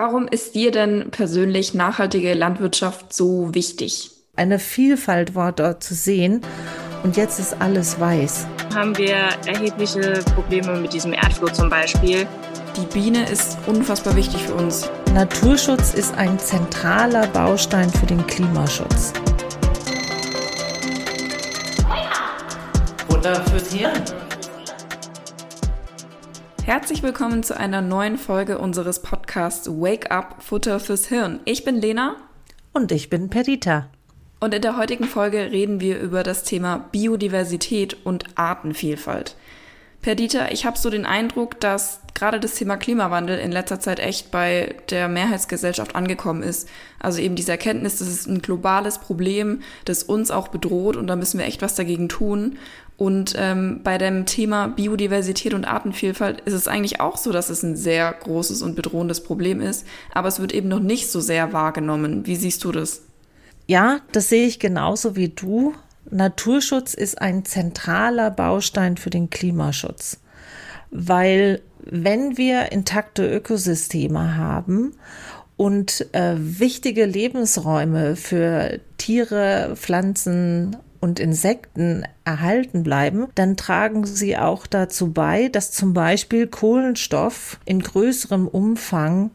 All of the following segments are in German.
Warum ist dir denn persönlich nachhaltige Landwirtschaft so wichtig? Eine Vielfalt war dort zu sehen und jetzt ist alles weiß. Haben wir erhebliche Probleme mit diesem Erdflur zum Beispiel. Die Biene ist unfassbar wichtig für uns. Naturschutz ist ein zentraler Baustein für den Klimaschutz. Futter fürs Hirn. Herzlich willkommen zu einer neuen Folge unseres Podcasts Wake Up Futter fürs Hirn. Ich bin Lena. Und ich bin Perdita. Und in der heutigen Folge reden wir über das Thema Biodiversität und Artenvielfalt. Perdita, ich habe so den Eindruck, dass gerade das Thema Klimawandel in letzter Zeit echt bei der Mehrheitsgesellschaft angekommen ist. Also eben diese Erkenntnis, das ist ein globales Problem, das uns auch bedroht und da müssen wir echt was dagegen tun. Und ähm, bei dem Thema Biodiversität und Artenvielfalt ist es eigentlich auch so, dass es ein sehr großes und bedrohendes Problem ist, aber es wird eben noch nicht so sehr wahrgenommen. Wie siehst du das? Ja, das sehe ich genauso wie du. Naturschutz ist ein zentraler Baustein für den Klimaschutz, weil wenn wir intakte Ökosysteme haben und äh, wichtige Lebensräume für Tiere, Pflanzen und Insekten erhalten bleiben, dann tragen sie auch dazu bei, dass zum Beispiel Kohlenstoff in größerem Umfang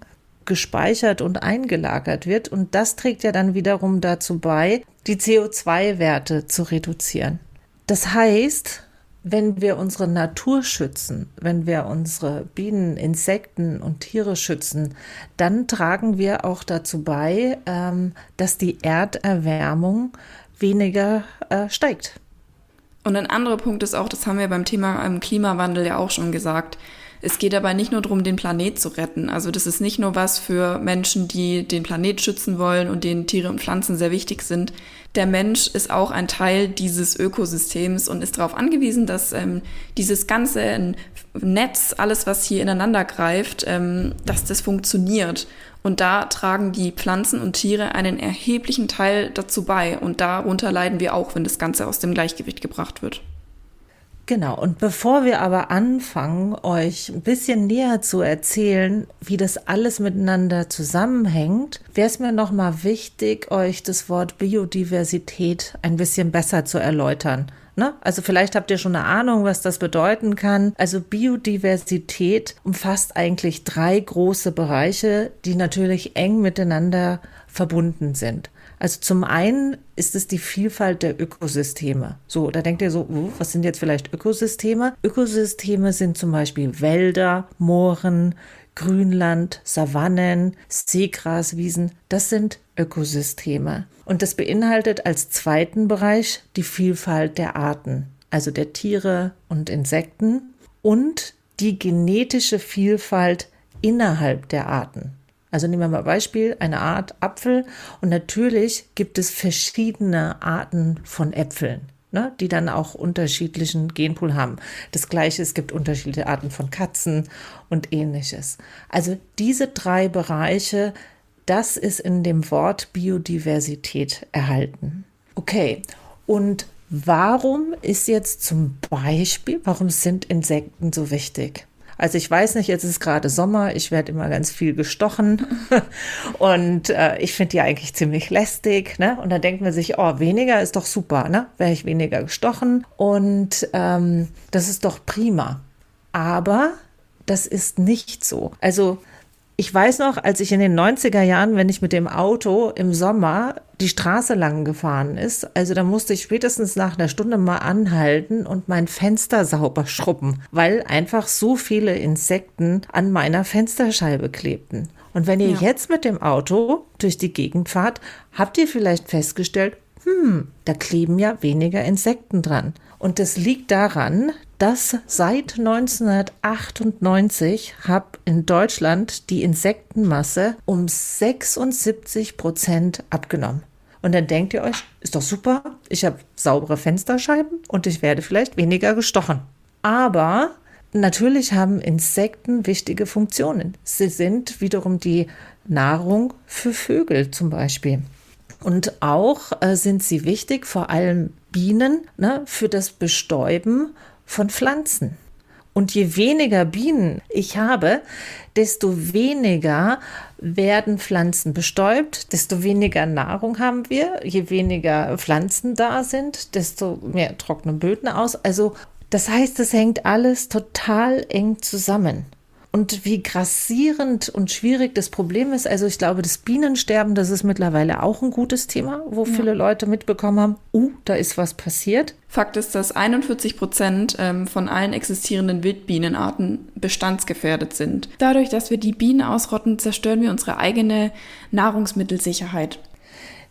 gespeichert und eingelagert wird. Und das trägt ja dann wiederum dazu bei, die CO2-Werte zu reduzieren. Das heißt, wenn wir unsere Natur schützen, wenn wir unsere Bienen, Insekten und Tiere schützen, dann tragen wir auch dazu bei, ähm, dass die Erderwärmung weniger äh, steigt. Und ein anderer Punkt ist auch, das haben wir beim Thema ähm, Klimawandel ja auch schon gesagt, es geht dabei nicht nur darum, den Planet zu retten. Also das ist nicht nur was für Menschen, die den Planet schützen wollen und denen Tiere und Pflanzen sehr wichtig sind. Der Mensch ist auch ein Teil dieses Ökosystems und ist darauf angewiesen, dass ähm, dieses ganze Netz, alles, was hier ineinander greift, ähm, dass das funktioniert. Und da tragen die Pflanzen und Tiere einen erheblichen Teil dazu bei. Und darunter leiden wir auch, wenn das Ganze aus dem Gleichgewicht gebracht wird. Genau, und bevor wir aber anfangen, euch ein bisschen näher zu erzählen, wie das alles miteinander zusammenhängt, wäre es mir nochmal wichtig, euch das Wort Biodiversität ein bisschen besser zu erläutern. Ne? Also vielleicht habt ihr schon eine Ahnung, was das bedeuten kann. Also Biodiversität umfasst eigentlich drei große Bereiche, die natürlich eng miteinander verbunden sind. Also zum einen ist es die Vielfalt der Ökosysteme. So, da denkt ihr so, uh, was sind jetzt vielleicht Ökosysteme? Ökosysteme sind zum Beispiel Wälder, Mooren, Grünland, Savannen, Seegraswiesen. Das sind Ökosysteme. Und das beinhaltet als zweiten Bereich die Vielfalt der Arten, also der Tiere und Insekten und die genetische Vielfalt innerhalb der Arten. Also nehmen wir mal Beispiel, eine Art Apfel und natürlich gibt es verschiedene Arten von Äpfeln. Ne, die dann auch unterschiedlichen Genpool haben. Das gleiche, es gibt unterschiedliche Arten von Katzen und ähnliches. Also diese drei Bereiche das ist in dem Wort Biodiversität erhalten. Okay, und warum ist jetzt zum Beispiel, warum sind Insekten so wichtig? Also ich weiß nicht, jetzt ist gerade Sommer, ich werde immer ganz viel gestochen und äh, ich finde die eigentlich ziemlich lästig. Ne? Und dann denkt man sich, oh, weniger ist doch super, ne? Wäre ich weniger gestochen und ähm, das ist doch prima. Aber das ist nicht so. Also ich weiß noch, als ich in den 90er Jahren, wenn ich mit dem Auto im Sommer die Straße lang gefahren ist, also da musste ich spätestens nach einer Stunde mal anhalten und mein Fenster sauber schrubben, weil einfach so viele Insekten an meiner Fensterscheibe klebten. Und wenn ihr ja. jetzt mit dem Auto durch die Gegend fahrt, habt ihr vielleicht festgestellt, hm, da kleben ja weniger Insekten dran. Und das liegt daran, dass seit 1998 habe in Deutschland die Insektenmasse um 76 Prozent abgenommen. Und dann denkt ihr euch, ist doch super, ich habe saubere Fensterscheiben und ich werde vielleicht weniger gestochen. Aber natürlich haben Insekten wichtige Funktionen. Sie sind wiederum die Nahrung für Vögel zum Beispiel. Und auch äh, sind sie wichtig, vor allem Bienen, ne, für das Bestäuben von Pflanzen. Und je weniger Bienen ich habe, desto weniger werden Pflanzen bestäubt, desto weniger Nahrung haben wir. Je weniger Pflanzen da sind, desto mehr trockene Böden aus. Also das heißt, es hängt alles total eng zusammen und wie grassierend und schwierig das Problem ist. Also ich glaube, das Bienensterben, das ist mittlerweile auch ein gutes Thema, wo ja. viele Leute mitbekommen haben, uh, da ist was passiert. Fakt ist, dass 41 Prozent ähm, von allen existierenden Wildbienenarten bestandsgefährdet sind. Dadurch, dass wir die Bienen ausrotten, zerstören wir unsere eigene Nahrungsmittelsicherheit.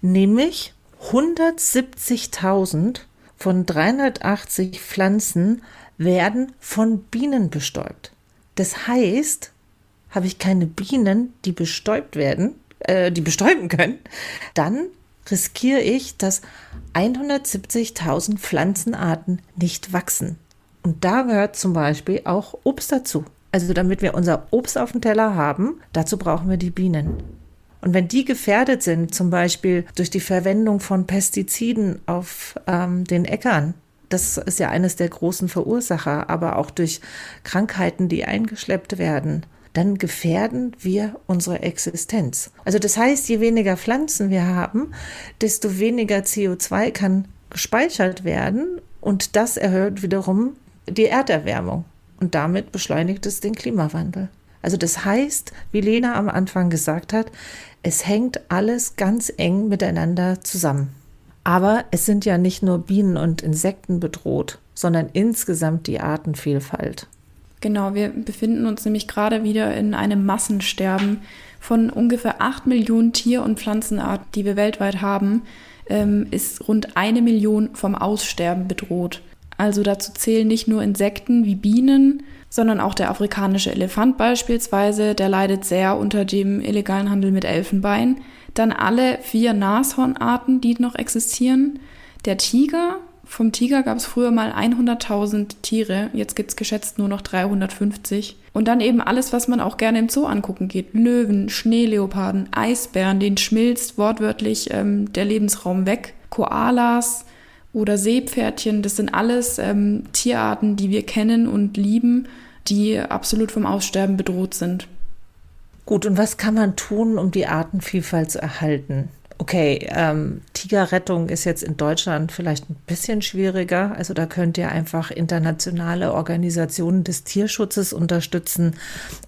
Nämlich 170.000 von 380 Pflanzen werden von Bienen bestäubt. Das heißt, habe ich keine Bienen, die bestäubt werden, äh, die bestäuben können, dann riskiere ich, dass 170.000 Pflanzenarten nicht wachsen. Und da gehört zum Beispiel auch Obst dazu. Also damit wir unser Obst auf dem Teller haben, dazu brauchen wir die Bienen. Und wenn die gefährdet sind, zum Beispiel durch die Verwendung von Pestiziden auf ähm, den Äckern, das ist ja eines der großen Verursacher, aber auch durch Krankheiten, die eingeschleppt werden, dann gefährden wir unsere Existenz. Also das heißt, je weniger Pflanzen wir haben, desto weniger CO2 kann gespeichert werden und das erhöht wiederum die Erderwärmung und damit beschleunigt es den Klimawandel. Also das heißt, wie Lena am Anfang gesagt hat, es hängt alles ganz eng miteinander zusammen. Aber es sind ja nicht nur Bienen und Insekten bedroht, sondern insgesamt die Artenvielfalt. Genau, wir befinden uns nämlich gerade wieder in einem Massensterben von ungefähr 8 Millionen Tier- und Pflanzenarten, die wir weltweit haben, ähm, ist rund eine Million vom Aussterben bedroht. Also dazu zählen nicht nur Insekten wie Bienen, sondern auch der afrikanische Elefant beispielsweise, der leidet sehr unter dem illegalen Handel mit Elfenbein. Dann alle vier Nashornarten, die noch existieren. Der Tiger, vom Tiger gab es früher mal 100.000 Tiere, jetzt gibt es geschätzt nur noch 350. Und dann eben alles, was man auch gerne im Zoo angucken geht. Löwen, Schneeleoparden, Eisbären, den schmilzt wortwörtlich ähm, der Lebensraum weg. Koalas oder Seepferdchen, das sind alles ähm, Tierarten, die wir kennen und lieben, die absolut vom Aussterben bedroht sind. Gut, und was kann man tun, um die Artenvielfalt zu erhalten? Okay, ähm, Tigerrettung ist jetzt in Deutschland vielleicht ein bisschen schwieriger. Also da könnt ihr einfach internationale Organisationen des Tierschutzes unterstützen.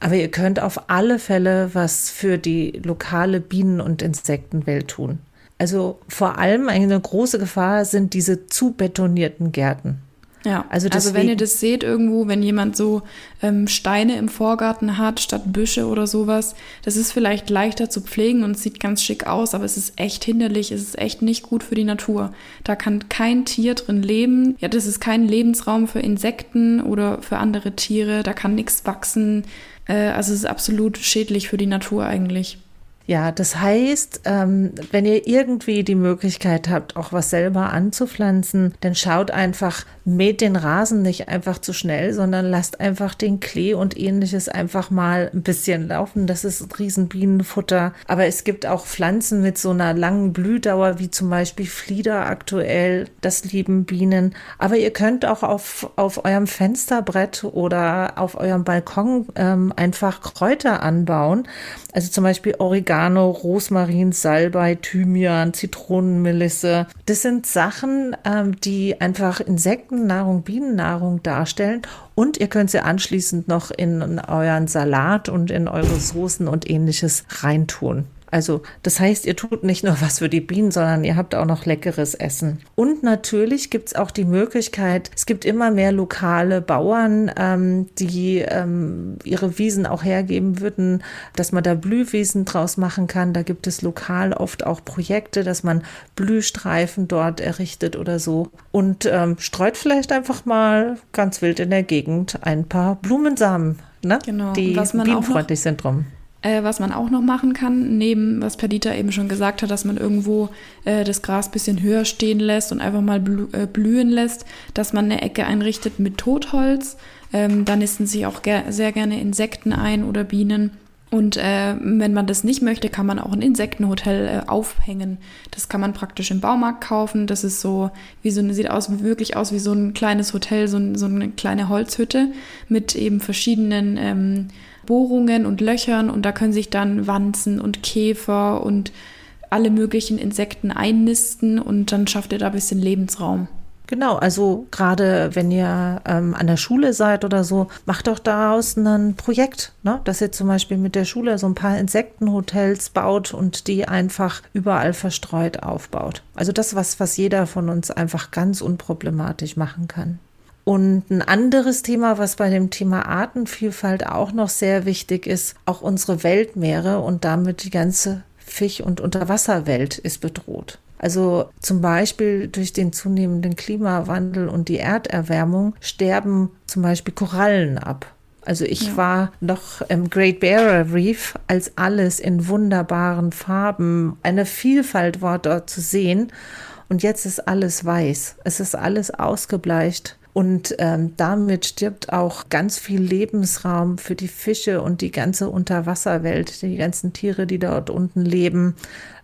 Aber ihr könnt auf alle Fälle was für die lokale Bienen- und Insektenwelt tun. Also vor allem eine große Gefahr sind diese zu betonierten Gärten. Ja, also, also wenn ihr das seht irgendwo, wenn jemand so ähm, Steine im Vorgarten hat statt Büsche oder sowas, das ist vielleicht leichter zu pflegen und sieht ganz schick aus, aber es ist echt hinderlich, es ist echt nicht gut für die Natur. Da kann kein Tier drin leben. Ja, das ist kein Lebensraum für Insekten oder für andere Tiere, da kann nichts wachsen. Äh, also es ist absolut schädlich für die Natur eigentlich. Ja, das heißt, ähm, wenn ihr irgendwie die Möglichkeit habt, auch was selber anzupflanzen, dann schaut einfach, mäht den Rasen nicht einfach zu schnell, sondern lasst einfach den Klee und ähnliches einfach mal ein bisschen laufen. Das ist Riesenbienenfutter. Aber es gibt auch Pflanzen mit so einer langen Blühdauer, wie zum Beispiel Flieder aktuell. Das lieben Bienen. Aber ihr könnt auch auf, auf eurem Fensterbrett oder auf eurem Balkon ähm, einfach Kräuter anbauen. Also zum Beispiel Oregano, Rosmarin, Salbei, Thymian, Zitronenmelisse. Das sind Sachen, ähm, die einfach Insektennahrung, Bienennahrung darstellen. Und ihr könnt sie anschließend noch in euren Salat und in eure Soßen und ähnliches reintun. Also das heißt, ihr tut nicht nur was für die Bienen, sondern ihr habt auch noch leckeres Essen. Und natürlich gibt es auch die Möglichkeit, es gibt immer mehr lokale Bauern, ähm, die ähm, ihre Wiesen auch hergeben würden, dass man da Blühwiesen draus machen kann. Da gibt es lokal oft auch Projekte, dass man Blühstreifen dort errichtet oder so. Und ähm, streut vielleicht einfach mal ganz wild in der Gegend ein paar Blumensamen, ne? genau. die bienenfreundlich sind drum. Äh, was man auch noch machen kann, neben was Perdita eben schon gesagt hat, dass man irgendwo äh, das Gras bisschen höher stehen lässt und einfach mal blü äh, blühen lässt, dass man eine Ecke einrichtet mit Totholz. Ähm, da nisten sich auch ger sehr gerne Insekten ein oder Bienen. Und äh, wenn man das nicht möchte, kann man auch ein Insektenhotel äh, aufhängen. Das kann man praktisch im Baumarkt kaufen. Das ist so, wie so sieht aus, wirklich aus wie so ein kleines Hotel, so, so eine kleine Holzhütte mit eben verschiedenen ähm, Bohrungen und Löchern. Und da können sich dann Wanzen und Käfer und alle möglichen Insekten einnisten und dann schafft ihr da ein bisschen Lebensraum. Genau, also gerade wenn ihr ähm, an der Schule seid oder so, macht doch daraus ein Projekt, ne? dass ihr zum Beispiel mit der Schule so ein paar Insektenhotels baut und die einfach überall verstreut aufbaut. Also das, was, was jeder von uns einfach ganz unproblematisch machen kann. Und ein anderes Thema, was bei dem Thema Artenvielfalt auch noch sehr wichtig ist, auch unsere Weltmeere und damit die ganze Fisch- und Unterwasserwelt ist bedroht. Also zum Beispiel durch den zunehmenden Klimawandel und die Erderwärmung sterben zum Beispiel Korallen ab. Also ich ja. war noch im Great Barrier Reef, als alles in wunderbaren Farben, eine Vielfalt war dort zu sehen. Und jetzt ist alles weiß. Es ist alles ausgebleicht. Und ähm, damit stirbt auch ganz viel Lebensraum für die Fische und die ganze Unterwasserwelt, die ganzen Tiere, die dort unten leben.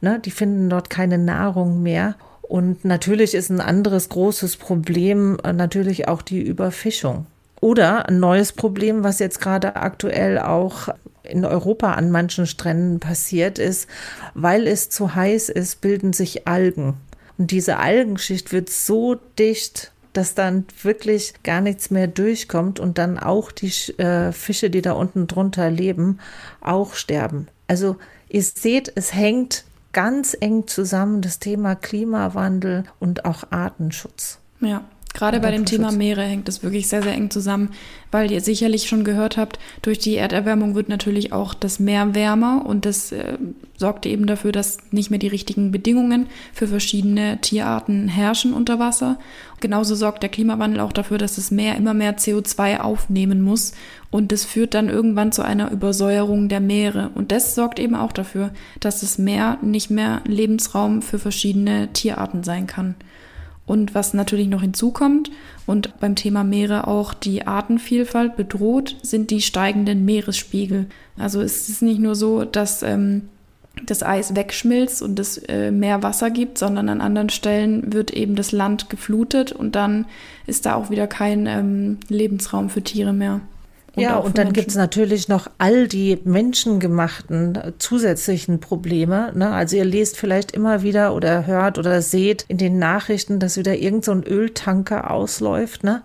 Ne, die finden dort keine Nahrung mehr. Und natürlich ist ein anderes großes Problem äh, natürlich auch die Überfischung. Oder ein neues Problem, was jetzt gerade aktuell auch in Europa an manchen Stränden passiert ist, weil es zu heiß ist, bilden sich Algen. Und diese Algenschicht wird so dicht, dass dann wirklich gar nichts mehr durchkommt und dann auch die äh, Fische, die da unten drunter leben, auch sterben. Also ihr seht, es hängt ganz eng zusammen das Thema Klimawandel und auch Artenschutz. Ja. Gerade bei dem Thema Meere hängt es wirklich sehr, sehr eng zusammen, weil ihr sicherlich schon gehört habt, durch die Erderwärmung wird natürlich auch das Meer wärmer und das äh, sorgt eben dafür, dass nicht mehr die richtigen Bedingungen für verschiedene Tierarten herrschen unter Wasser. Genauso sorgt der Klimawandel auch dafür, dass das Meer immer mehr CO2 aufnehmen muss und das führt dann irgendwann zu einer Übersäuerung der Meere. Und das sorgt eben auch dafür, dass das Meer nicht mehr Lebensraum für verschiedene Tierarten sein kann. Und was natürlich noch hinzukommt und beim Thema Meere auch die Artenvielfalt bedroht, sind die steigenden Meeresspiegel. Also es ist nicht nur so, dass ähm, das Eis wegschmilzt und es äh, mehr Wasser gibt, sondern an anderen Stellen wird eben das Land geflutet und dann ist da auch wieder kein ähm, Lebensraum für Tiere mehr. Und ja, und dann gibt es natürlich noch all die menschengemachten äh, zusätzlichen Probleme. Ne? Also ihr lest vielleicht immer wieder oder hört oder seht in den Nachrichten, dass wieder irgend so ein Öltanker ausläuft. Ne?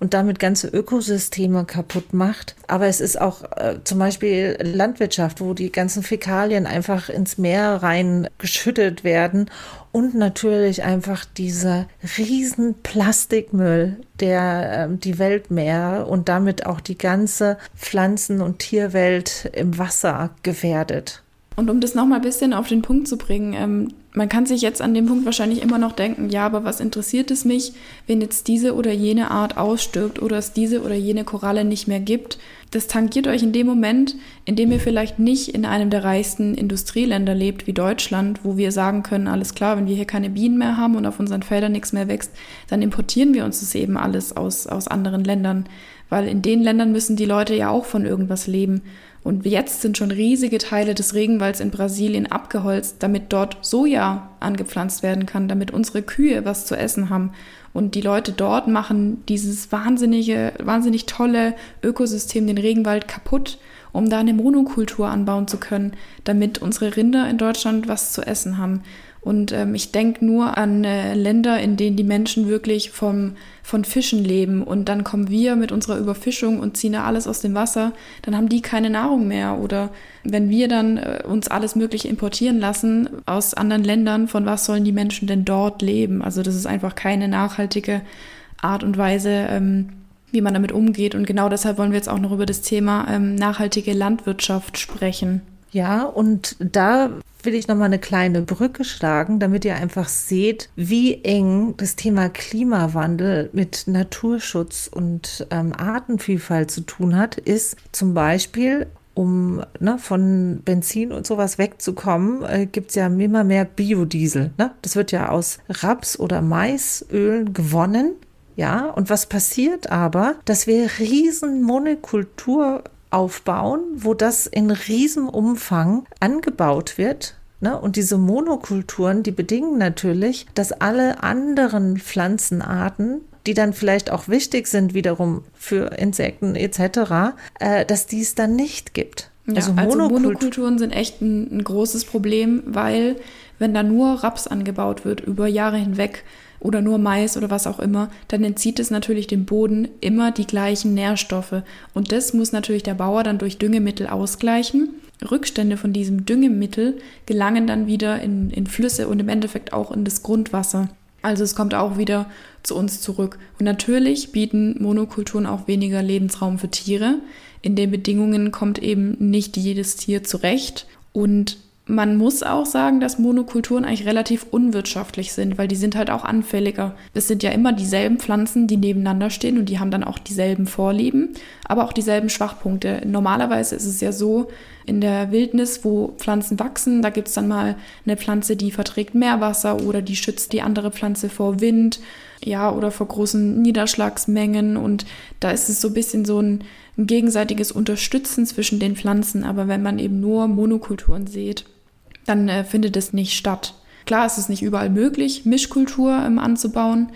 und damit ganze Ökosysteme kaputt macht. Aber es ist auch äh, zum Beispiel Landwirtschaft, wo die ganzen Fäkalien einfach ins Meer rein geschüttet werden und natürlich einfach dieser riesen Plastikmüll, der äh, die Weltmeere und damit auch die ganze Pflanzen- und Tierwelt im Wasser gefährdet. Und um das nochmal ein bisschen auf den Punkt zu bringen, ähm, man kann sich jetzt an dem Punkt wahrscheinlich immer noch denken, ja, aber was interessiert es mich, wenn jetzt diese oder jene Art ausstirbt oder es diese oder jene Koralle nicht mehr gibt? Das tangiert euch in dem Moment, in dem ihr vielleicht nicht in einem der reichsten Industrieländer lebt wie Deutschland, wo wir sagen können, alles klar, wenn wir hier keine Bienen mehr haben und auf unseren Feldern nichts mehr wächst, dann importieren wir uns das eben alles aus, aus anderen Ländern. Weil in den Ländern müssen die Leute ja auch von irgendwas leben. Und jetzt sind schon riesige Teile des Regenwalds in Brasilien abgeholzt, damit dort Soja angepflanzt werden kann, damit unsere Kühe was zu essen haben. Und die Leute dort machen dieses wahnsinnige, wahnsinnig tolle Ökosystem, den Regenwald kaputt, um da eine Monokultur anbauen zu können, damit unsere Rinder in Deutschland was zu essen haben. Und ähm, ich denke nur an äh, Länder, in denen die Menschen wirklich vom, von Fischen leben. Und dann kommen wir mit unserer Überfischung und ziehen da alles aus dem Wasser. Dann haben die keine Nahrung mehr. Oder wenn wir dann äh, uns alles Mögliche importieren lassen aus anderen Ländern, von was sollen die Menschen denn dort leben? Also das ist einfach keine nachhaltige Art und Weise, ähm, wie man damit umgeht. Und genau deshalb wollen wir jetzt auch noch über das Thema ähm, nachhaltige Landwirtschaft sprechen. Ja, und da will ich nochmal eine kleine Brücke schlagen, damit ihr einfach seht, wie eng das Thema Klimawandel mit Naturschutz und ähm, Artenvielfalt zu tun hat, ist zum Beispiel um ne, von Benzin und sowas wegzukommen, äh, gibt es ja immer mehr Biodiesel. Ne? Das wird ja aus Raps- oder Maisöl gewonnen. Ja, und was passiert aber, dass wir riesen Monokultur aufbauen, wo das in Riesenumfang angebaut wird. Ne? Und diese Monokulturen, die bedingen natürlich, dass alle anderen Pflanzenarten die dann vielleicht auch wichtig sind wiederum für Insekten etc., äh, dass die es dann nicht gibt. Ja, also, also Monokulturen sind echt ein, ein großes Problem, weil wenn da nur Raps angebaut wird über Jahre hinweg, oder nur Mais oder was auch immer, dann entzieht es natürlich dem Boden immer die gleichen Nährstoffe. Und das muss natürlich der Bauer dann durch Düngemittel ausgleichen. Rückstände von diesem Düngemittel gelangen dann wieder in, in Flüsse und im Endeffekt auch in das Grundwasser. Also es kommt auch wieder zu uns zurück. Und natürlich bieten Monokulturen auch weniger Lebensraum für Tiere. In den Bedingungen kommt eben nicht jedes Tier zurecht. Und man muss auch sagen, dass Monokulturen eigentlich relativ unwirtschaftlich sind, weil die sind halt auch anfälliger. Es sind ja immer dieselben Pflanzen, die nebeneinander stehen und die haben dann auch dieselben Vorlieben, aber auch dieselben Schwachpunkte. Normalerweise ist es ja so, in der Wildnis, wo Pflanzen wachsen, da gibt es dann mal eine Pflanze, die verträgt mehr Wasser oder die schützt die andere Pflanze vor Wind, ja, oder vor großen Niederschlagsmengen und da ist es so ein bisschen so ein, ein gegenseitiges Unterstützen zwischen den Pflanzen, aber wenn man eben nur Monokulturen sieht, dann äh, findet es nicht statt. Klar ist es nicht überall möglich, Mischkultur ähm, anzubauen,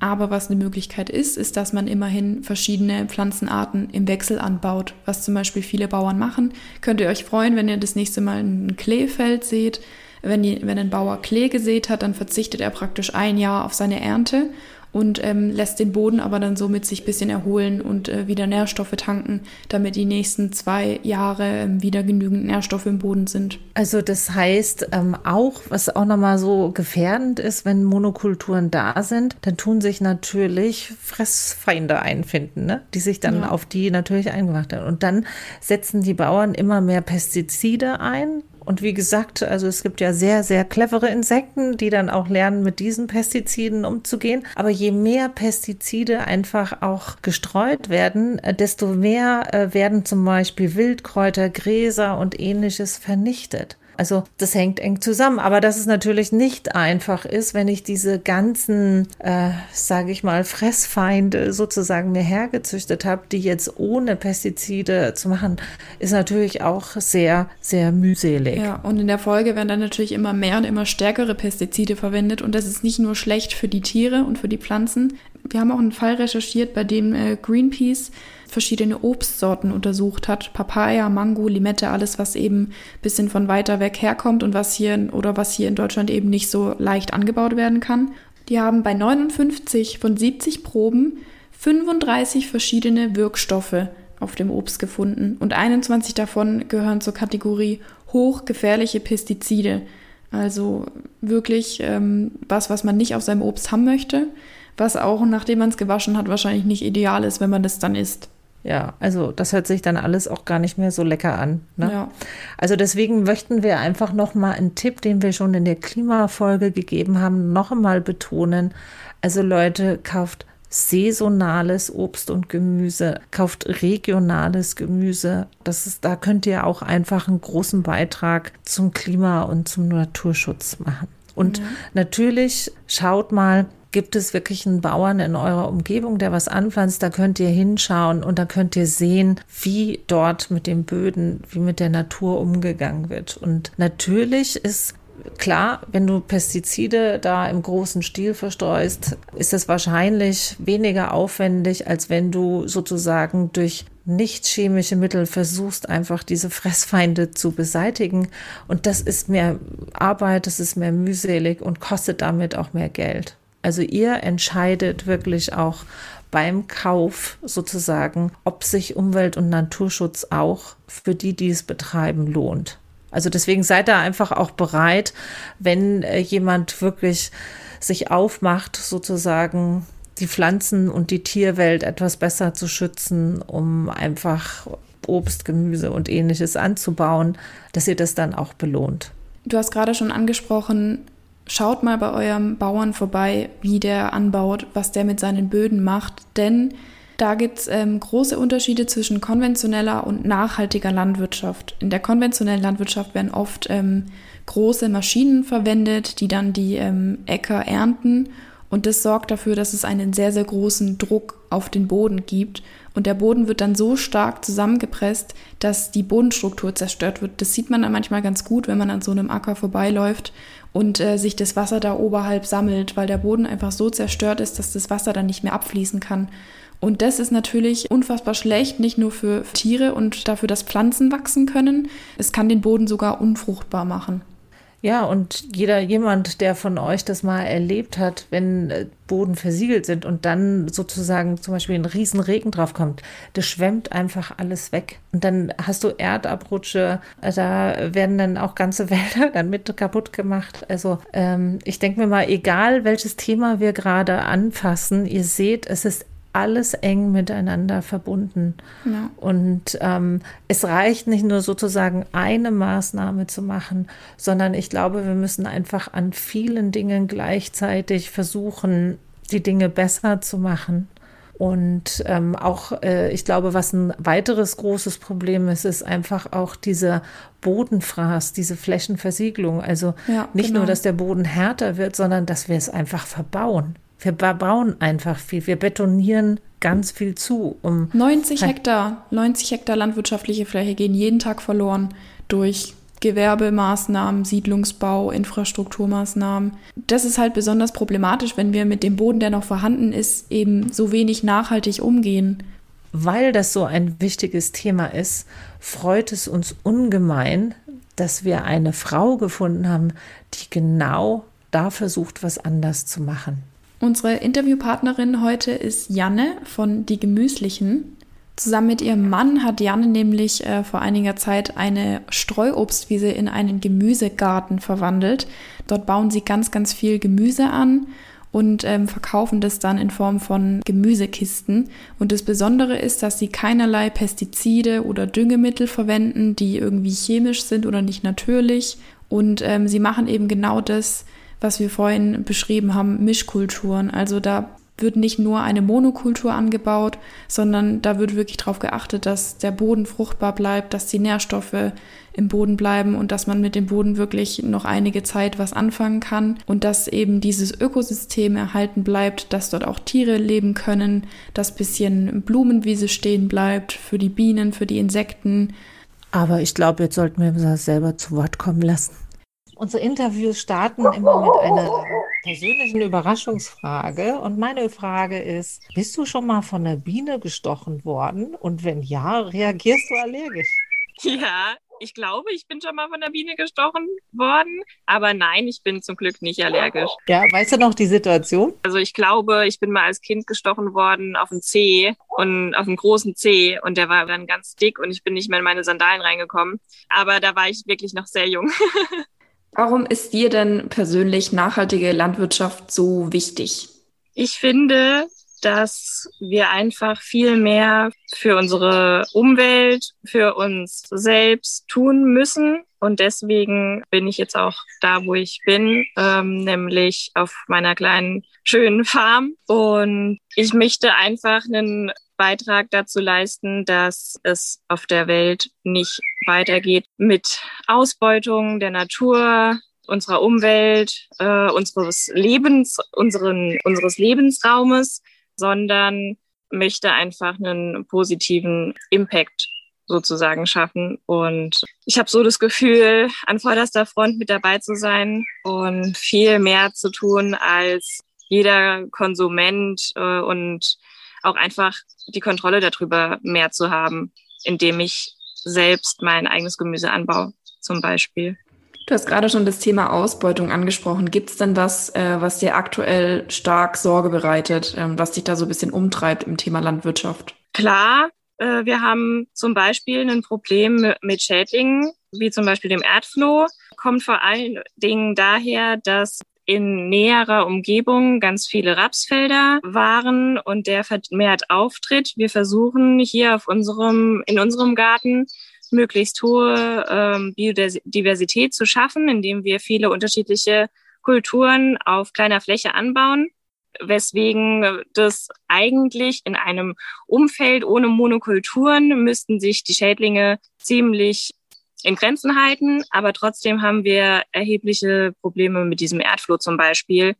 aber was eine Möglichkeit ist, ist, dass man immerhin verschiedene Pflanzenarten im Wechsel anbaut, was zum Beispiel viele Bauern machen. Könnt ihr euch freuen, wenn ihr das nächste Mal ein Kleefeld seht. Wenn, die, wenn ein Bauer Klee gesät hat, dann verzichtet er praktisch ein Jahr auf seine Ernte und ähm, lässt den Boden aber dann somit sich ein bisschen erholen und äh, wieder Nährstoffe tanken, damit die nächsten zwei Jahre ähm, wieder genügend Nährstoffe im Boden sind. Also das heißt ähm, auch, was auch nochmal so gefährdend ist, wenn Monokulturen da sind, dann tun sich natürlich Fressfeinde einfinden, ne? die sich dann ja. auf die natürlich eingemacht haben. Und dann setzen die Bauern immer mehr Pestizide ein, und wie gesagt, also es gibt ja sehr, sehr clevere Insekten, die dann auch lernen, mit diesen Pestiziden umzugehen. Aber je mehr Pestizide einfach auch gestreut werden, äh, desto mehr äh, werden zum Beispiel Wildkräuter, Gräser und ähnliches vernichtet. Also das hängt eng zusammen. Aber dass es natürlich nicht einfach ist, wenn ich diese ganzen, äh, sage ich mal, Fressfeinde sozusagen mir hergezüchtet habe, die jetzt ohne Pestizide zu machen, ist natürlich auch sehr, sehr mühselig. Ja, und in der Folge werden dann natürlich immer mehr und immer stärkere Pestizide verwendet. Und das ist nicht nur schlecht für die Tiere und für die Pflanzen. Wir haben auch einen Fall recherchiert, bei dem äh, Greenpeace verschiedene Obstsorten untersucht hat. Papaya, Mango, Limette, alles, was eben ein bisschen von weiter weg herkommt und was hier oder was hier in Deutschland eben nicht so leicht angebaut werden kann. Die haben bei 59 von 70 Proben 35 verschiedene Wirkstoffe auf dem Obst gefunden und 21 davon gehören zur Kategorie hochgefährliche Pestizide. Also wirklich ähm, was, was man nicht auf seinem Obst haben möchte, was auch nachdem man es gewaschen hat wahrscheinlich nicht ideal ist, wenn man das dann isst. Ja, also das hört sich dann alles auch gar nicht mehr so lecker an. Ne? Ja. Also deswegen möchten wir einfach noch mal einen Tipp, den wir schon in der Klimafolge gegeben haben, noch einmal betonen. Also Leute, kauft saisonales Obst und Gemüse, kauft regionales Gemüse. Das ist, da könnt ihr auch einfach einen großen Beitrag zum Klima und zum Naturschutz machen. Und ja. natürlich schaut mal, Gibt es wirklich einen Bauern in eurer Umgebung, der was anpflanzt? Da könnt ihr hinschauen und da könnt ihr sehen, wie dort mit den Böden, wie mit der Natur umgegangen wird. Und natürlich ist klar, wenn du Pestizide da im großen Stil verstreust, ist es wahrscheinlich weniger aufwendig, als wenn du sozusagen durch nicht chemische Mittel versuchst, einfach diese Fressfeinde zu beseitigen. Und das ist mehr Arbeit, das ist mehr mühselig und kostet damit auch mehr Geld. Also ihr entscheidet wirklich auch beim Kauf sozusagen, ob sich Umwelt- und Naturschutz auch für die, die es betreiben, lohnt. Also deswegen seid da einfach auch bereit, wenn äh, jemand wirklich sich aufmacht, sozusagen die Pflanzen- und die Tierwelt etwas besser zu schützen, um einfach Obst, Gemüse und ähnliches anzubauen, dass ihr das dann auch belohnt. Du hast gerade schon angesprochen, schaut mal bei eurem Bauern vorbei, wie der anbaut, was der mit seinen Böden macht, denn da gibt es ähm, große Unterschiede zwischen konventioneller und nachhaltiger Landwirtschaft. In der konventionellen Landwirtschaft werden oft ähm, große Maschinen verwendet, die dann die ähm, Äcker ernten Und das sorgt dafür, dass es einen sehr, sehr großen Druck auf den Boden gibt. Und der Boden wird dann so stark zusammengepresst, dass die Bodenstruktur zerstört wird. Das sieht man dann manchmal ganz gut, wenn man an so einem Acker vorbeiläuft und äh, sich das Wasser da oberhalb sammelt, weil der Boden einfach so zerstört ist, dass das Wasser dann nicht mehr abfließen kann. Und das ist natürlich unfassbar schlecht, nicht nur für Tiere und dafür, dass Pflanzen wachsen können. Es kann den Boden sogar unfruchtbar machen. Ja, und jeder, jemand, der von euch das mal erlebt hat, wenn äh, Boden versiegelt sind und dann sozusagen zum Beispiel ein riesen Regen draufkommt, das schwemmt einfach alles weg. Und dann hast du Erdabrutsche, äh, da werden dann auch ganze Wälder dann mit kaputt gemacht. Also ähm, ich denke mir mal, egal welches Thema wir gerade anfassen, ihr seht, es ist alles eng miteinander verbunden. Ja. Und ähm, es reicht nicht nur sozusagen eine Maßnahme zu machen, sondern ich glaube, wir müssen einfach an vielen Dingen gleichzeitig versuchen, die Dinge besser zu machen. Und ähm, auch, äh, ich glaube, was ein weiteres großes Problem ist, ist einfach auch diese Bodenfraß, diese Flächenversiegelung. Also ja, nicht genau. nur, dass der Boden härter wird, sondern dass wir es einfach verbauen. Wir bauen einfach viel. Wir betonieren ganz viel zu. Um 90 Hektar, 90 Hektar landwirtschaftliche Fläche gehen jeden Tag verloren durch Gewerbemaßnahmen, Siedlungsbau, Infrastrukturmaßnahmen. Das ist halt besonders problematisch, wenn wir mit dem Boden, der noch vorhanden ist, eben so wenig nachhaltig umgehen. Weil das so ein wichtiges Thema ist, freut es uns ungemein, dass wir eine Frau gefunden haben, die genau da versucht, was anders zu machen. Unsere Interviewpartnerin heute ist Janne von Die Gemüslichen. Zusammen mit ihrem Mann hat Janne nämlich äh, vor einiger Zeit eine Streuobstwiese in einen Gemüsegarten verwandelt. Dort bauen sie ganz, ganz viel Gemüse an und ähm, verkaufen das dann in Form von Gemüsekisten. Und das Besondere ist, dass sie keinerlei Pestizide oder Düngemittel verwenden, die irgendwie chemisch sind oder nicht natürlich. Und ähm, sie machen eben genau das, was wir vorhin beschrieben haben, Mischkulturen. Also da wird nicht nur eine Monokultur angebaut, sondern da wird wirklich darauf geachtet, dass der Boden fruchtbar bleibt, dass die Nährstoffe im Boden bleiben und dass man mit dem Boden wirklich noch einige Zeit was anfangen kann und dass eben dieses Ökosystem erhalten bleibt, dass dort auch Tiere leben können, dass bisschen Blumenwiese stehen bleibt für die Bienen, für die Insekten. Aber ich glaube, jetzt sollten wir uns selber zu Wort kommen lassen. Unsere Interviews starten immer mit einer persönlichen Überraschungsfrage. Und meine Frage ist, bist du schon mal von einer Biene gestochen worden? Und wenn ja, reagierst du allergisch? Ja, ich glaube, ich bin schon mal von der Biene gestochen worden, aber nein, ich bin zum Glück nicht allergisch. Ja, weißt du noch die Situation? Also ich glaube, ich bin mal als Kind gestochen worden auf den Zeh und auf einen großen Zeh und der war dann ganz dick und ich bin nicht mehr in meine Sandalen reingekommen. Aber da war ich wirklich noch sehr jung. Warum ist dir denn persönlich nachhaltige Landwirtschaft so wichtig? Ich finde, dass wir einfach viel mehr für unsere Umwelt, für uns selbst tun müssen. Und deswegen bin ich jetzt auch da, wo ich bin, ähm, nämlich auf meiner kleinen, schönen Farm. Und ich möchte einfach einen Beitrag dazu leisten, dass es auf der Welt nicht weitergeht mit Ausbeutung der Natur, unserer Umwelt, äh, unseres Lebens, unseren, unseres Lebensraumes, sondern möchte einfach einen positiven Impact sozusagen schaffen. Und ich habe so das Gefühl, an vorderster Front mit dabei zu sein und viel mehr zu tun als jeder Konsument äh, und auch einfach die Kontrolle darüber mehr zu haben, indem ich selbst mein eigenes Gemüse anbaue, zum Beispiel. Du hast gerade schon das Thema Ausbeutung angesprochen. Gibt es denn was, äh, was dir aktuell stark Sorge bereitet, ähm, was dich da so ein bisschen umtreibt im Thema Landwirtschaft? Klar, äh, wir haben zum Beispiel ein Problem mit Schädlingen, wie zum Beispiel dem Erdfloh. Kommt vor allen Dingen daher, dass in näherer Umgebung ganz viele Rapsfelder waren und der vermehrt auftritt. Wir versuchen hier auf unserem, in unserem Garten möglichst hohe ähm, Biodiversität zu schaffen, indem wir viele unterschiedliche Kulturen auf kleiner Fläche anbauen, weswegen das eigentlich in einem Umfeld ohne Monokulturen müssten sich die Schädlinge ziemlich in Grenzen halten, aber trotzdem haben wir erhebliche Probleme mit diesem Erdfloh zum Beispiel,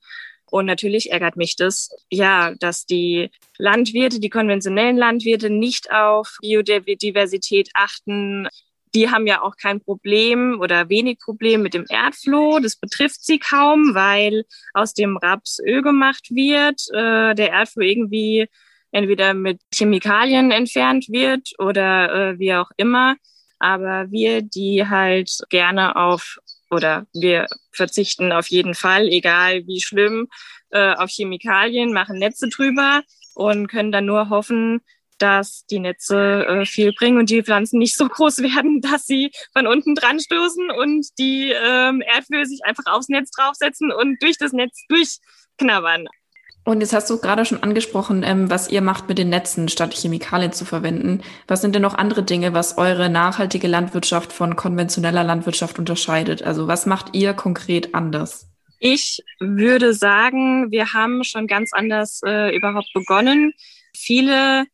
Und natürlich ärgert mich das, ja, dass die Landwirte, die konventionellen Landwirte nicht auf Biodiversität achten. Die haben ja auch kein Problem oder wenig Problem mit dem Erdfloh. Das betrifft sie kaum, weil aus dem Raps Öl gemacht wird. Äh, der Erdfloh irgendwie entweder mit Chemikalien entfernt wird oder äh, wie auch immer. Aber wir, die halt gerne auf oder wir verzichten auf jeden Fall, egal wie schlimm, äh, auf Chemikalien, machen Netze drüber und können dann nur hoffen, dass die Netze äh, viel bringen und die Pflanzen nicht so groß werden, dass sie von unten dran stoßen und die ähm, Erdöl sich einfach aufs Netz draufsetzen und durch das Netz durchknabbern. Und jetzt hast du gerade schon angesprochen, ähm, was ihr macht mit den Netzen, statt Chemikalien zu verwenden. Was sind denn noch andere Dinge, was eure nachhaltige Landwirtschaft von konventioneller Landwirtschaft unterscheidet? Also was macht ihr konkret anders? Ich würde sagen, wir haben schon ganz anders äh, überhaupt begonnen. Viele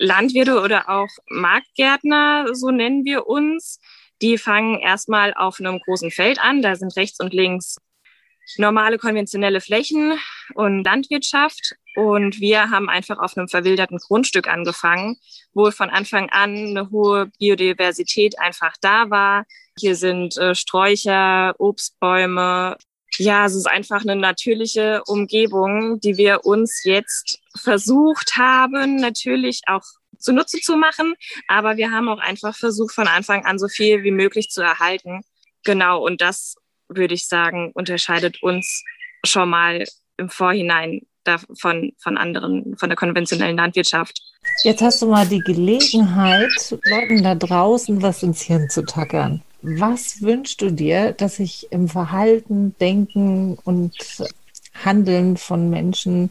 Landwirte oder auch Marktgärtner, so nennen wir uns, die fangen erstmal auf einem großen Feld an. Da sind rechts und links normale konventionelle Flächen und Landwirtschaft. Und wir haben einfach auf einem verwilderten Grundstück angefangen, wo von Anfang an eine hohe Biodiversität einfach da war. Hier sind äh, Sträucher, Obstbäume. Ja, es ist einfach eine natürliche Umgebung, die wir uns jetzt versucht haben, natürlich auch zunutze zu machen. Aber wir haben auch einfach versucht, von Anfang an so viel wie möglich zu erhalten. Genau, und das würde ich sagen, unterscheidet uns schon mal im Vorhinein davon, von anderen, von der konventionellen Landwirtschaft. Jetzt hast du mal die Gelegenheit, Leuten da draußen was ins Hirn zu tackern. Was wünschst du dir, dass sich im Verhalten, Denken und Handeln von Menschen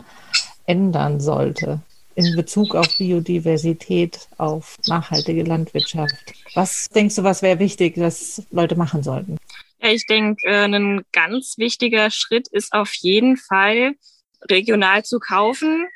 ändern sollte in Bezug auf Biodiversität, auf nachhaltige Landwirtschaft? Was denkst du, was wäre wichtig, dass Leute machen sollten? Ja, ich denke, äh, ein ganz wichtiger Schritt ist auf jeden Fall, regional zu kaufen.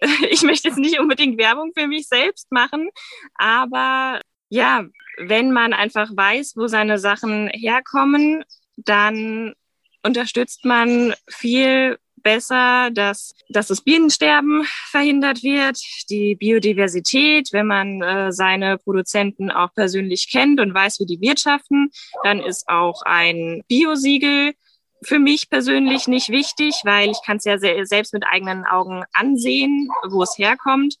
Ich möchte jetzt nicht unbedingt Werbung für mich selbst machen, aber ja, wenn man einfach weiß, wo seine Sachen herkommen, dann unterstützt man viel besser, dass, dass das Bienensterben verhindert wird, die Biodiversität, wenn man äh, seine Produzenten auch persönlich kennt und weiß, wie die wirtschaften, dann ist auch ein Biosiegel für mich persönlich nicht wichtig, weil ich kann es ja selbst mit eigenen Augen ansehen, wo es herkommt.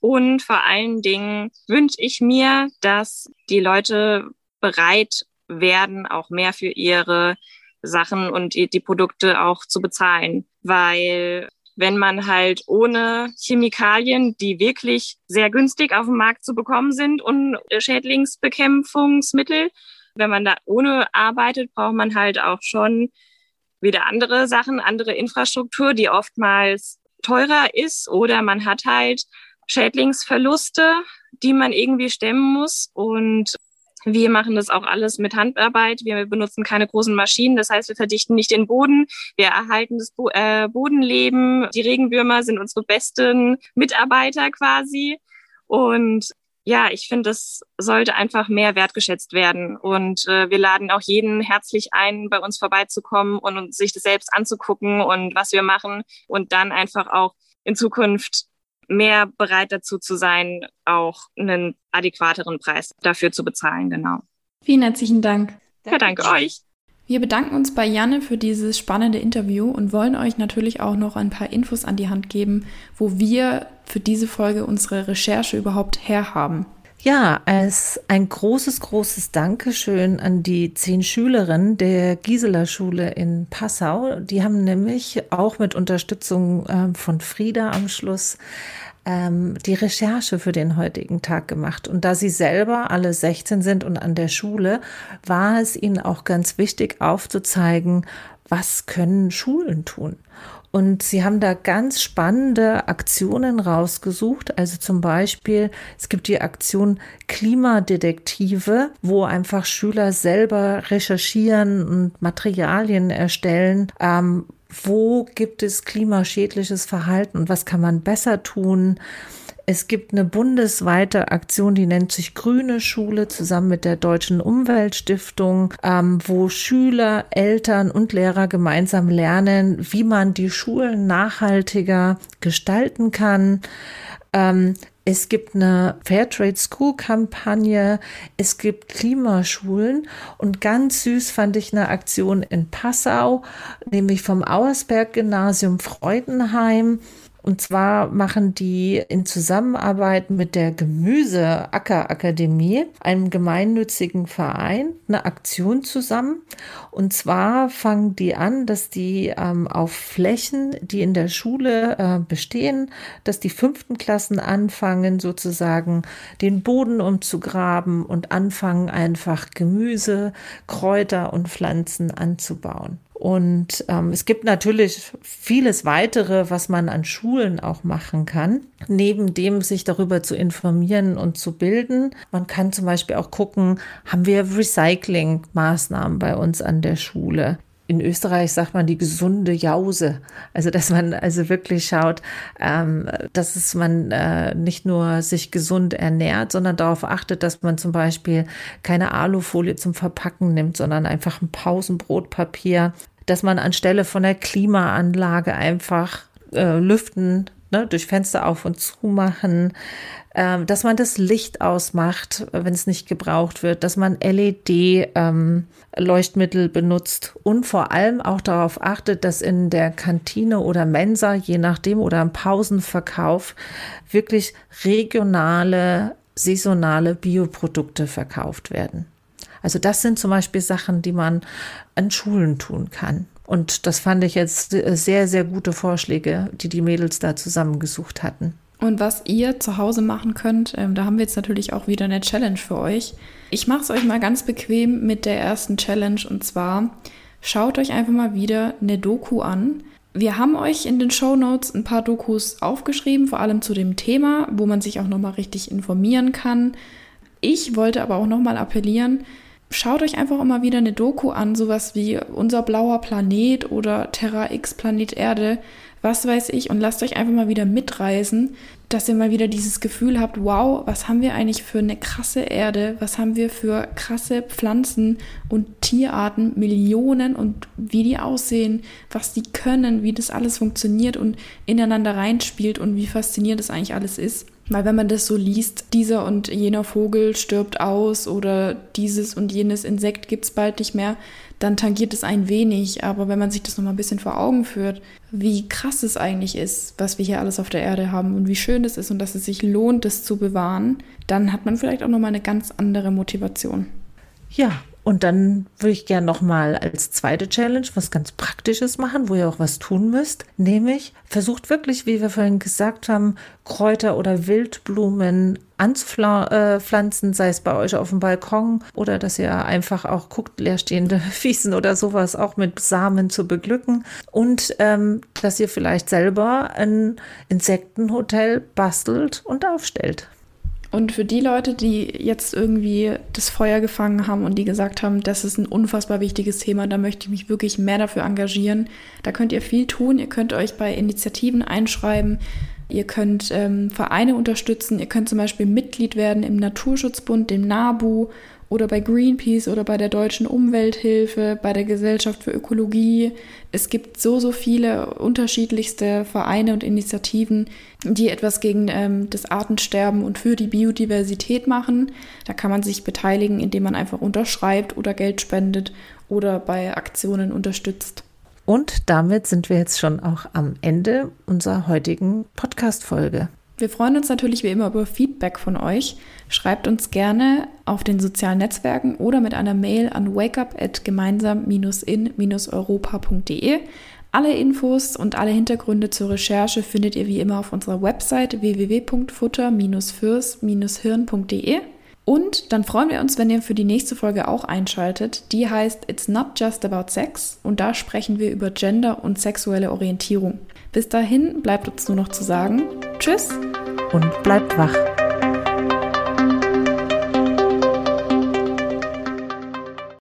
Und vor allen Dingen wünsche ich mir, dass die Leute bereit werden, auch mehr für ihre Sachen und die, die Produkte auch zu bezahlen. Weil wenn man halt ohne Chemikalien, die wirklich sehr günstig auf dem Markt zu bekommen sind und Schädlingsbekämpfungsmittel, wenn man da ohne arbeitet, braucht man halt auch schon wieder andere Sachen, andere Infrastruktur, die oftmals teurer ist oder man hat halt Schädlingsverluste, die man irgendwie stemmen muss und wir machen das auch alles mit Handarbeit. Wir benutzen keine großen Maschinen. Das heißt, wir verdichten nicht den Boden. Wir erhalten das Bo äh, Bodenleben. Die Regenwürmer sind unsere besten Mitarbeiter quasi. Und ja, ich finde, das sollte einfach mehr wertgeschätzt werden. Und äh, wir laden auch jeden herzlich ein, bei uns vorbeizukommen und, und sich das selbst anzugucken und was wir machen und dann einfach auch in Zukunft mehr bereit dazu zu sein, auch einen adäquateren Preis dafür zu bezahlen, genau. Vielen herzlichen Dank. Ja, danke euch. Wir bedanken uns bei Janne für dieses spannende Interview und wollen euch natürlich auch noch ein paar Infos an die Hand geben, wo wir für diese Folge unsere Recherche überhaupt herhaben. Ja, es ein großes, großes Dankeschön an die zehn Schülerinnen der Gisela Schule in Passau. Die haben nämlich auch mit Unterstützung äh, von Frieda am Schluss ähm, die Recherche für den heutigen Tag gemacht. Und da sie selber alle 16 sind und an der Schule, war es ihnen auch ganz wichtig aufzuzeigen, was können Schulen tun. Und sie haben da ganz spannende Aktionen rausgesucht. Also zum Beispiel, es gibt die Aktion Klimadetektive, wo einfach Schüler selber recherchieren und Materialien erstellen. Ähm, wo gibt es klimaschädliches Verhalten und was kann man besser tun? Es gibt eine bundesweite Aktion, die nennt sich Grüne Schule zusammen mit der Deutschen Umweltstiftung, ähm, wo Schüler, Eltern und Lehrer gemeinsam lernen, wie man die Schulen nachhaltiger gestalten kann. Ähm, es gibt eine Fairtrade School Kampagne, es gibt Klimaschulen und ganz süß fand ich eine Aktion in Passau, nämlich vom Auersberg Gymnasium Freudenheim. Und zwar machen die in Zusammenarbeit mit der Gemüseackerakademie, einem gemeinnützigen Verein, eine Aktion zusammen. Und zwar fangen die an, dass die ähm, auf Flächen, die in der Schule äh, bestehen, dass die fünften Klassen anfangen, sozusagen den Boden umzugraben und anfangen einfach Gemüse, Kräuter und Pflanzen anzubauen. Und ähm, es gibt natürlich vieles weitere, was man an Schulen auch machen kann, neben dem sich darüber zu informieren und zu bilden. Man kann zum Beispiel auch gucken, haben wir Recycling-Maßnahmen bei uns an der Schule? In Österreich sagt man die gesunde Jause. Also, dass man also wirklich schaut, ähm, dass es man äh, nicht nur sich gesund ernährt, sondern darauf achtet, dass man zum Beispiel keine Alufolie zum Verpacken nimmt, sondern einfach ein Pausenbrotpapier, dass man anstelle von der Klimaanlage einfach äh, lüften ne, durch Fenster auf und zu machen, ähm, dass man das Licht ausmacht, wenn es nicht gebraucht wird, dass man LED-Leuchtmittel ähm, benutzt und vor allem auch darauf achtet, dass in der Kantine oder Mensa, je nachdem, oder im Pausenverkauf wirklich regionale, saisonale Bioprodukte verkauft werden. Also das sind zum Beispiel Sachen, die man an Schulen tun kann. Und das fand ich jetzt sehr, sehr gute Vorschläge, die die Mädels da zusammengesucht hatten. Und was ihr zu Hause machen könnt, ähm, da haben wir jetzt natürlich auch wieder eine Challenge für euch. Ich mache es euch mal ganz bequem mit der ersten Challenge und zwar schaut euch einfach mal wieder eine Doku an. Wir haben euch in den Show Notes ein paar Dokus aufgeschrieben, vor allem zu dem Thema, wo man sich auch nochmal richtig informieren kann. Ich wollte aber auch nochmal appellieren, schaut euch einfach immer wieder eine Doku an, sowas wie Unser blauer Planet oder Terra X Planet Erde, was weiß ich, und lasst euch einfach mal wieder mitreisen, dass ihr mal wieder dieses Gefühl habt, wow, was haben wir eigentlich für eine krasse Erde, was haben wir für krasse Pflanzen und Tierarten, Millionen und wie die aussehen, was die können, wie das alles funktioniert und ineinander reinspielt und wie faszinierend das eigentlich alles ist. Weil wenn man das so liest, dieser und jener Vogel stirbt aus oder dieses und jenes Insekt gibt es bald nicht mehr, dann tangiert es ein wenig. Aber wenn man sich das nochmal ein bisschen vor Augen führt, wie krass es eigentlich ist, was wir hier alles auf der Erde haben und wie schön es ist und dass es sich lohnt, das zu bewahren, dann hat man vielleicht auch nochmal eine ganz andere Motivation. Ja, und dann würde ich gerne nochmal als zweite Challenge was ganz Praktisches machen, wo ihr auch was tun müsst. Nämlich versucht wirklich, wie wir vorhin gesagt haben, Kräuter oder Wildblumen anzupflanzen, sei es bei euch auf dem Balkon oder dass ihr einfach auch guckt, leerstehende Wiesen oder sowas auch mit Samen zu beglücken und ähm, dass ihr vielleicht selber ein Insektenhotel bastelt und aufstellt. Und für die Leute, die jetzt irgendwie das Feuer gefangen haben und die gesagt haben, das ist ein unfassbar wichtiges Thema, da möchte ich mich wirklich mehr dafür engagieren, da könnt ihr viel tun. Ihr könnt euch bei Initiativen einschreiben. Ihr könnt ähm, Vereine unterstützen. Ihr könnt zum Beispiel Mitglied werden im Naturschutzbund, dem NABU oder bei Greenpeace oder bei der Deutschen Umwelthilfe, bei der Gesellschaft für Ökologie. Es gibt so, so viele unterschiedlichste Vereine und Initiativen, die etwas gegen ähm, das Artensterben und für die Biodiversität machen. Da kann man sich beteiligen, indem man einfach unterschreibt oder Geld spendet oder bei Aktionen unterstützt. Und damit sind wir jetzt schon auch am Ende unserer heutigen Podcast-Folge. Wir freuen uns natürlich wie immer über Feedback von euch. Schreibt uns gerne auf den sozialen Netzwerken oder mit einer Mail an wakeup@gemeinsam-in-europa.de. Alle Infos und alle Hintergründe zur Recherche findet ihr wie immer auf unserer Website www.futter-fürs-hirn.de. Und dann freuen wir uns, wenn ihr für die nächste Folge auch einschaltet. Die heißt It's Not Just About Sex und da sprechen wir über Gender und sexuelle Orientierung. Bis dahin bleibt uns nur noch zu sagen, tschüss und bleibt wach.